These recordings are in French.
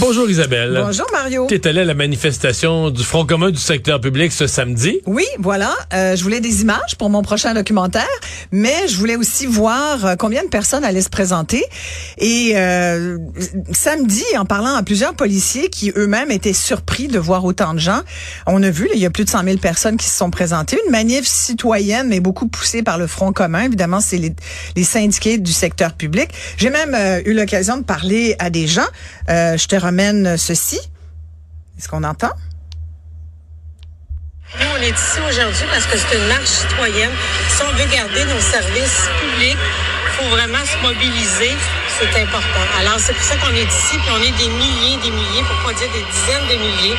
Bonjour Isabelle. Bonjour Mario. Tu es allée à la manifestation du Front commun du secteur public ce samedi? Oui, voilà. Euh, je voulais des images pour mon prochain documentaire, mais je voulais aussi voir euh, combien de personnes allaient se présenter. Et euh, samedi, en parlant à plusieurs policiers qui eux-mêmes étaient surpris de voir autant de gens, on a vu, là, il y a plus de 100 000 personnes qui se sont présentées. Une manif citoyenne, mais beaucoup poussée par le Front commun. Évidemment, c'est les, les syndiqués du secteur public. J'ai même euh, eu l'occasion de parler à des gens. Euh, je ramène ceci. Est-ce qu'on entend? Nous, on est ici aujourd'hui parce que c'est une marche citoyenne. Si on veut garder nos services publics, il faut vraiment se mobiliser. C'est important. Alors, c'est pour ça qu'on est ici, puis on est des milliers, des milliers, pour pas dire des dizaines de milliers.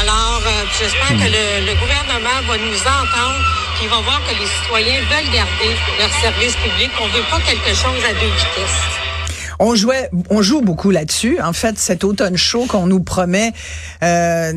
Alors, euh, j'espère que le, gouvernement va nous entendre, puis il va voir que les citoyens veulent garder leurs services publics. On veut pas quelque chose à deux vitesses. On jouait, on joue beaucoup là-dessus. En fait, cet automne chaud qu'on nous promet, euh,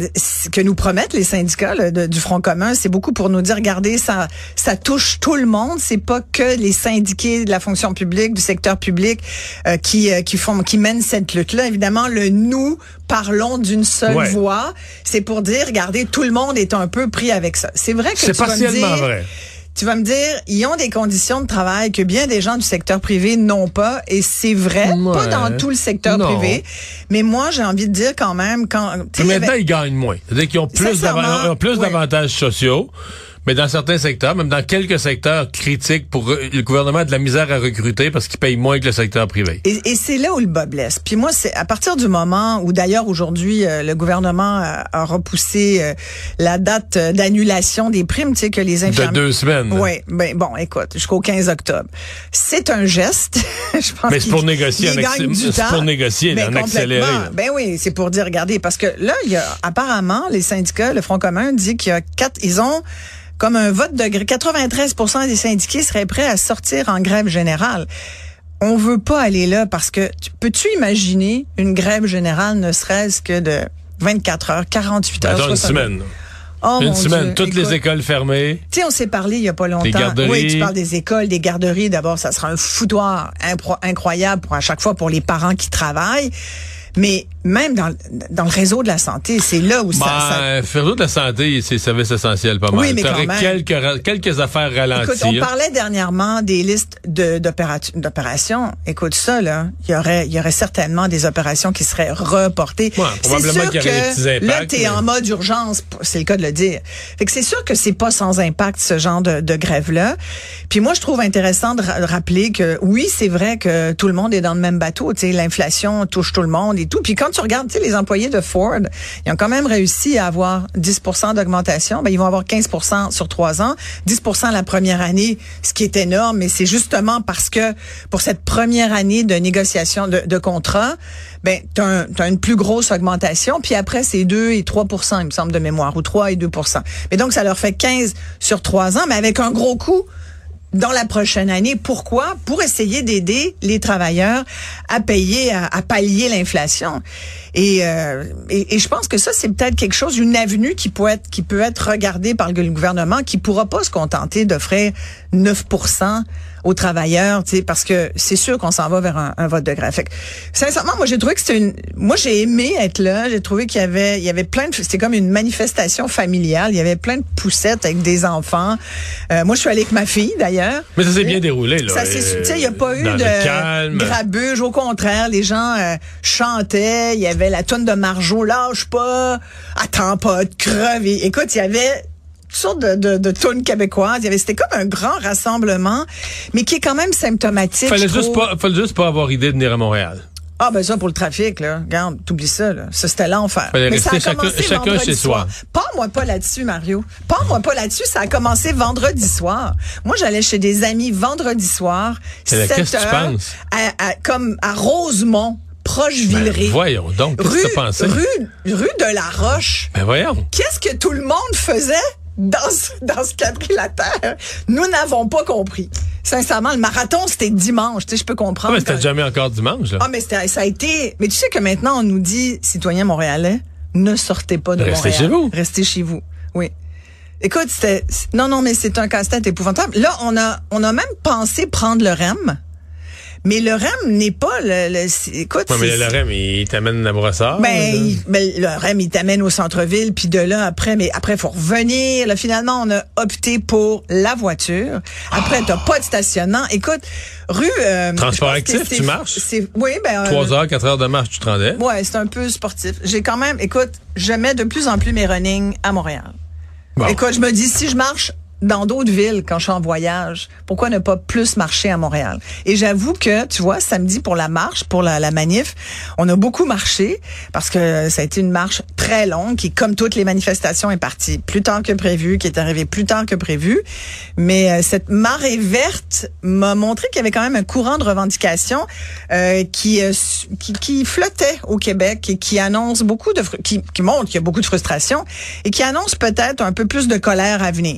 que nous promettent les syndicats là, de- du Front commun, c'est beaucoup pour nous dire, regardez, ça, ça touche tout le monde. C'est pas que les syndiqués de la fonction publique, du secteur public, euh, qui euh, qui font, qui mènent cette lutte-là. Évidemment, le nous parlons d'une seule Ouais. voix. C'est pour dire, regardez, tout le monde est un peu pris avec ça. C'est vrai que C'est partiellement dire, vrai. Tu vas me dire, ils ont des conditions de travail que bien des gens du secteur privé n'ont pas, et c'est vrai, Ouais. pas dans tout le secteur Non. privé. Mais moi, j'ai envie de dire quand même, quand Mais maintenant, ils gagnent moins. C'est-à-dire qu'ils ont plus oui. d'avantages sociaux. Mais dans certains secteurs, même dans quelques secteurs critiques pour euh, le gouvernement a de la misère à recruter parce qu'ils payent moins que le secteur privé. Et, et c'est là où le bas blesse. Puis moi, c'est à partir du moment où d'ailleurs aujourd'hui euh, le gouvernement a, a repoussé euh, la date euh, d'annulation des primes, tu sais que les De infirmiers. deux semaines. Oui, ben bon, écoute, jusqu'au 15 octobre. C'est un geste. Je pense Mais c'est qu'il- pour négocier c'est pour négocier, Ben, en accéléré. Ben oui, c'est pour dire, regardez, parce que là, il y a apparemment les syndicats, le Front commun dit qu'il y a quatre, ils ont comme un vote de gré- 93% des syndiqués seraient prêts à sortir en grève générale. On veut pas aller là parce que tu- peux-tu imaginer une grève générale ne serait-ce que de 24 heures, 48 heures, Attends une 60 semaine. Oh, une semaine. Dieu, Toutes écoute. les écoles fermées. Tu sais, on s'est parlé il y a pas longtemps. garderies. Oui, tu parles des écoles, des garderies. D'abord, ça sera un foutoir incroyable pour à chaque fois pour les parents qui travaillent. Mais même dans, dans le réseau de la santé, c'est là où ça, ça- Ben, faire de la santé, c'est service essentiel pas mal. Oui, mais quand même. quelques, quelques affaires ralenties. Écoute, on là. parlait dernièrement des listes de- d'opéra- d'opérations. Écoute ça, là. Il y aurait, il y aurait certainement des opérations qui seraient reportées. Ouais, probablement qu'il y aurait des petits que là, impacts, t'es mais- en mode urgence. C'est le cas de le dire. Fait que c'est sûr que c'est pas sans impact, ce genre de, de grève-là. Puis moi, je trouve intéressant de ra- rappeler que oui, c'est vrai que tout le monde est dans le même bateau. Tu sais, l'inflation touche tout le monde et tout. Puis quand tu regardes, tu sais, les employés de Ford, ils ont quand même réussi à avoir 10% d'augmentation. Ben, ils vont avoir 15% sur trois ans, 10% la première année, ce qui est énorme. Mais c'est justement parce que pour cette première année de négociation de, contrat, ben, tu as, une plus grosse augmentation. Puis après, c'est 2 et 3% il me semble, de mémoire, ou 3 et 2% Mais donc, ça leur fait 15 sur trois ans, mais avec un gros coût dans la prochaine année. Pourquoi? Pour essayer d'aider les travailleurs à payer, à, pallier l'inflation. Et, euh, et je pense que ça, c'est peut-être quelque chose, une avenue qui peut être, qui peut être regardée par le gouvernement, qui pourra pas se contenter d'offrir 9 aux travailleurs, tu sais, parce que c'est sûr qu'on s'en va vers un, un vote de grève. Fait que, sincèrement, moi j'ai trouvé que c'était une, moi j'ai aimé être là. J'ai trouvé qu'il y avait, il y avait plein de, c'était comme une manifestation familiale. Il y avait plein de poussettes avec des enfants. Euh, moi je suis allée avec ma fille d'ailleurs. Mais ça s'est bien déroulé, là. Ça, c'est, tu sais, il n'y a pas eu de calme. grabuge. Au contraire, les gens euh, chantaient. Il y avait la tonne de Marjo, lâche pas, attends pas de crever. Écoute, il y avait toutes sortes de, de, de tunes québécoises. Il y avait, c'était comme un grand rassemblement, mais qui est quand même symptomatique. Fallait juste pas, fallait juste pas avoir idée de venir à Montréal. Ah ben ça pour le trafic là, regarde, t'oublies ça là. Ça c'était l'enfer. Mais ça a chacun- commencé chacun vendredi chez soi. soir. Parle-moi pas là-dessus Mario. Parle-moi pas là-dessus, ça a commencé vendredi soir. Moi j'allais chez des amis vendredi soir, Mais là, 7 qu'est-ce que tu heures, penses? à- à- comme à Rosemont, proche Villeray. Ben, voyons donc, qu'est-ce rue, que t'as pensé? rue, rue de la Roche. Ben voyons. Qu'est-ce que tout le monde faisait? Dans ce, dans ce quadrilatère? Nous n'avons pas compris. Sincèrement, le marathon, c'était dimanche. Tu sais, je peux Ah, comprendre. mais c'était jamais encore dimanche, là. ah, mais ça a été. Mais tu sais que maintenant, on nous dit, citoyens montréalais, ne sortez pas de Restez Montréal. chez vous. Restez chez vous. Oui. Écoute, c'était. Non, non, mais c'est un casse-tête épouvantable. Là, on a, on a même pensé prendre le REM. Mais le REM n'est pas le. le- écoute, Ouais, mais le REM, il t'amène la brossard. ben, il- ben, le REM, il t'amène au centre-ville, puis de là, après, mais après, faut revenir. Là, finalement, on a opté pour la voiture. Après, t'as pas de stationnement. Écoute, rue... euh, Transport actif, tu marches? Oui, ben... euh, Trois heures, quatre heures de marche, tu te rendais? Ouais, c'est un peu sportif. J'ai quand même, écoute, je mets de plus en plus mes running à Montréal. Bon. Écoute, je me dis, si je marche dans d'autres villes quand je suis en voyage, pourquoi ne pas plus marcher à Montréal? Et j'avoue que, tu vois, samedi pour la marche, pour la, la manif, on a beaucoup marché parce que ça a été une marche très longue qui, comme toutes les manifestations, est partie plus tard que prévu, qui est arrivée plus tard que prévu. Mais euh, cette marée verte m'a montré qu'il y avait quand même un courant de revendication euh, qui, euh, qui qui flottait au Québec et qui annonce beaucoup de qui, qui montre qu'il y a beaucoup de frustration et qui annonce peut-être un peu plus de colère à venir.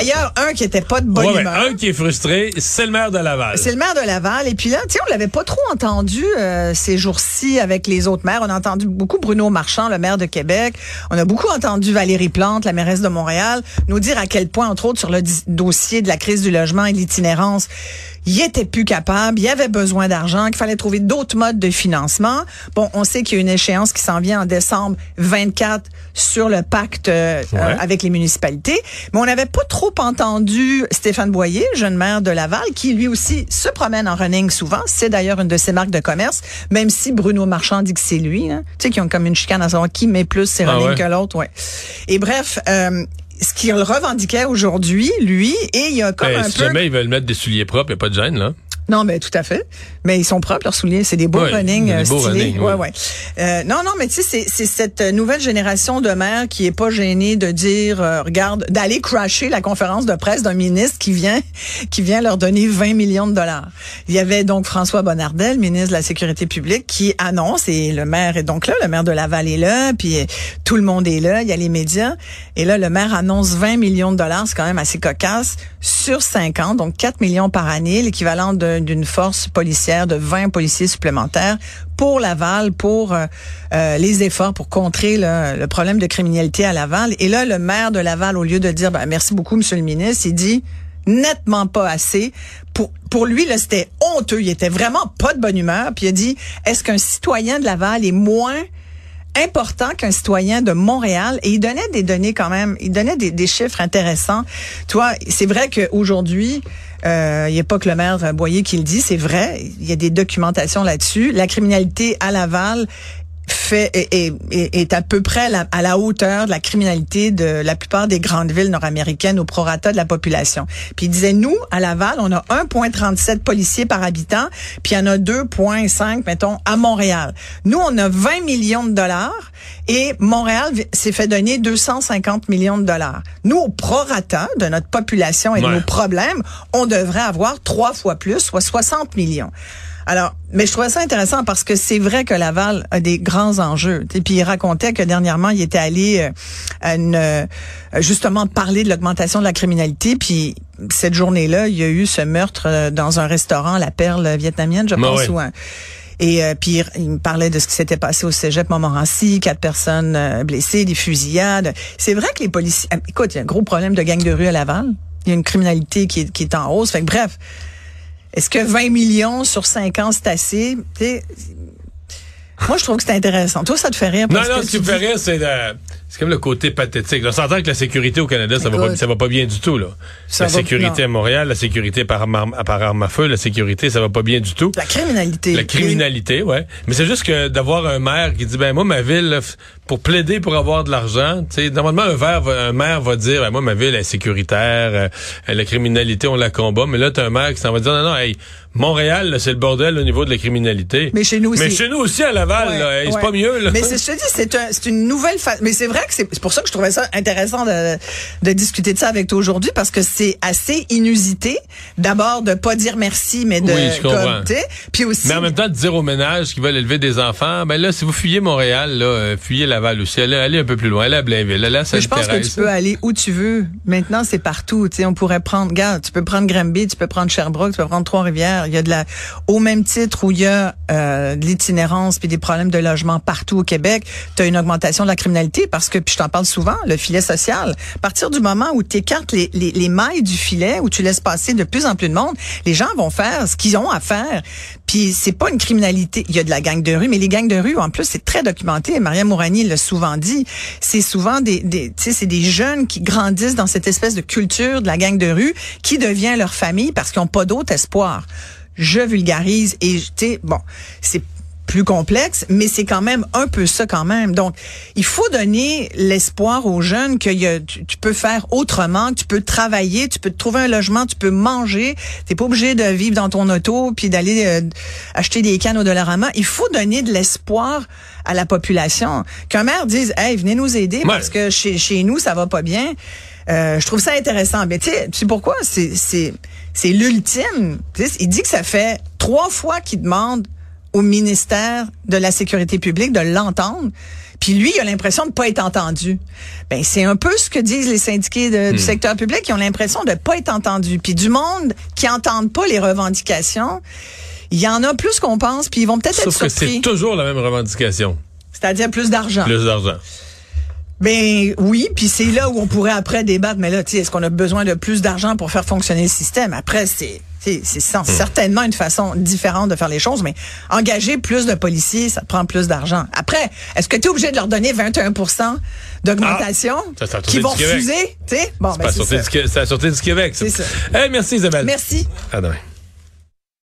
D'ailleurs, un qui était pas de bonne Ouais, ouais, humeur. un qui est frustré, c'est le maire de Laval. C'est le maire de Laval. Et puis là, tu sais, on l'avait pas trop entendu euh, ces jours-ci avec les autres maires. On a entendu beaucoup Bruno Marchand, le maire de Québec. On a beaucoup entendu Valérie Plante, la mairesse de Montréal, nous dire à quel point, entre autres, sur le dossier de la crise du logement et de l'itinérance, il était plus capable, il avait besoin d'argent, qu'il fallait trouver d'autres modes de financement. Bon, on sait qu'il y a une échéance qui s'en vient en décembre 24 sur le pacte euh, Ouais. euh, avec les municipalités, mais on n'avait pas trop entendu Stéphane Boyer, jeune maire de Laval, qui lui aussi se promène en running souvent. C'est d'ailleurs une de ses marques de commerce, même si Bruno Marchand dit que c'est lui. Hein. Tu sais, qui ont comme une chicane à savoir qui met plus ses Ah running ouais? que l'autre. Ouais. Et bref, euh, ce qu'il revendiquait aujourd'hui, lui, et il y a comme Ben, un si peu... jamais ils veulent mettre des souliers propres, il n'y a pas de gêne, là. Non, mais tout à fait. Mais ils sont propres, leurs souliers. C'est des beaux running des euh, beaux stylés. running, oui. ouais, ouais. Euh, non, non, mais tu sais, c'est- cette nouvelle génération de maires qui est pas gênée de dire, euh, regarde, d'aller crasher la conférence de presse d'un ministre qui vient, qui vient leur donner 20 millions de dollars. Il y avait donc François Bonnardel, ministre de la Sécurité publique, qui annonce, et le maire est donc là, le maire de Laval est là, puis tout le monde est là, il y a les médias. Et là, le maire annonce 20 millions de dollars, c'est quand même assez cocasse, sur 5 ans, donc 4 millions par année, l'équivalent de- d'une force policière de 20 policiers supplémentaires pour Laval, pour euh, euh, les efforts pour contrer le, problème de criminalité à Laval. Et là, le maire de Laval, au lieu de dire ben, merci beaucoup, Monsieur le ministre, il dit nettement pas assez. Pour, pour lui, là, c'était honteux. Il était vraiment pas de bonne humeur. Puis il a dit, est-ce qu'un citoyen de Laval est moins important qu'un citoyen de Montréal et il donnait des données quand même, il donnait des, des chiffres intéressants. Toi, c'est vrai qu'aujourd'hui, euh, il n'y a pas que le maire Boyer qui le dit, c'est vrai, il y a des documentations là-dessus. La criminalité à Laval fait est, est- est- est à peu près à la, à la hauteur de la criminalité de la plupart des grandes villes nord-américaines au prorata de la population. Puis il disait nous à Laval, on a 1.37 policiers par habitant, puis il y en a 2.5 mettons à Montréal. Nous on a 20 millions de dollars et Montréal s'est fait donner 250 millions de dollars. Nous au prorata de notre population et de Ouais. nos problèmes, on devrait avoir trois fois plus, soit 60 millions. Alors, mais je trouvais ça intéressant parce que c'est vrai que Laval a des grands enjeux. Et puis il racontait que dernièrement, il était allé euh, à une, euh, justement parler de l'augmentation de la criminalité. Puis cette journée-là, il y a eu ce meurtre euh, dans un restaurant, la Perle vietnamienne, je Ben pense. ouais. ou un- et euh, puis il me parlait de ce qui s'était passé au Cégep Montmorency, quatre personnes euh, blessées, des fusillades. C'est vrai que les policiers... ah, Écoute, il y a un gros problème de gang de rue à Laval. Il y a une criminalité qui est, qui est en hausse. Fait que bref, Est-ce que 20 millions sur 5 ans, c'est assez? Tu sais, moi, je trouve que c'est intéressant. Toi, ça te fait rire? Non, parce non, que ce qui me fait rire, c'est le- c'est comme le côté pathétique. On s'entend que la sécurité au Canada, ça va, pas, ça va pas bien du tout. Là. La sécurité non. à Montréal, la sécurité par arme, à- par arme à feu, la sécurité, ça va pas bien du tout. La criminalité. La criminalité, ouais. Mais c'est juste que d'avoir un maire qui dit, ben moi, ma ville, pour plaider pour avoir de l'argent, tu sais, normalement, un, maire va- un maire va dire, ben moi, ma ville est sécuritaire, euh, la criminalité, on la combat. Mais là, t'as un maire qui s'en va dire, non, non, hey, Montréal, c'est le bordel au niveau de la criminalité. Mais chez nous aussi. Mais chez nous aussi, à Laval, Ouais, là, hey, c'est pas mieux, là. Mais c'est, je te dis, c'est, un- c'est une nouvelle fa- Mais c'est vrai que c'est, pour ça que je trouvais ça intéressant de, de discuter de ça avec toi aujourd'hui parce que c'est assez inusité. D'abord, de pas dire merci, mais de, Oui, je comprends. comme, tu sais, puis aussi. Mais en même temps, de dire aux ménages qui veulent élever des enfants, ben là, si vous fuyez Montréal, là, euh, fuyez Laval aussi. Allez, allez un peu plus loin. Allez à Blainville. Allez à Mais je pense que tu peux aller où tu veux. Maintenant, c'est partout. Tu sais, on pourrait prendre, regarde, tu peux prendre Granby, tu peux prendre Sherbrooke, tu peux prendre Il y a de la, au même titre où il y a euh, de l'itinérance puis des problèmes de logement partout au Québec, tu as une augmentation de la criminalité parce que, puis je t'en parle souvent, le filet social. À partir du moment où tu écartes les, les mailles du filet, où tu laisses passer de plus en plus de monde, les gens vont faire ce qu'ils ont à faire. Puis c'est pas une criminalité. Il y a de la gang de rue, mais les gangs de rue, en plus, c'est très documenté. Maria Mourani l'a souvent dit. C'est souvent des, des c'est des jeunes qui grandissent dans cette espèce de culture de la gang de rue qui devient leur famille parce qu'ils n'ont pas d'autre espoir. Je vulgarise et, tu bon, c'est plus complexe, mais c'est quand même un peu ça quand même. Donc, il faut donner l'espoir aux jeunes que y a- tu, tu peux faire autrement, que tu peux travailler, tu peux te trouver un logement, tu peux manger. T'es pas obligé de vivre dans ton auto puis d'aller euh, acheter des cannes au Dollarama. Il faut donner de l'espoir à la population. Qu'un maire dise, hey, venez nous aider parce que chez, chez nous ça va pas bien. Euh, je trouve ça intéressant. Mais tu sais, pourquoi? C'est c'est c'est l'ultime. Il dit que ça fait trois fois qu'il demande au ministère de la Sécurité publique de l'entendre. Puis lui, il a l'impression de pas être entendu. Ben c'est un peu ce que disent les syndiqués de- Hmm. du secteur public. Ils ont l'impression de pas être entendus. Puis du monde qui entendent pas les revendications, il y en a plus qu'on pense. Puis ils vont peut-être être Sauf que surpris. c'est toujours la même revendication. C'est-à-dire plus d'argent. Plus d'argent. Ben oui, puis c'est là où on pourrait après débattre. Mais là, tu sais, est-ce qu'on a besoin de plus d'argent pour faire fonctionner le système? Après, c'est c'est sans- certainement une façon différente de faire les choses, mais engager plus de policiers, ça te prend plus d'argent. Après, est-ce que tu es obligé de leur donner 21% d'augmentation Ah, qui vont refuser? Tu sais, bon, C'est ben, c'est la Sûreté du Québec. ça. C'est ça. Hey, merci Isabelle. Merci. À demain.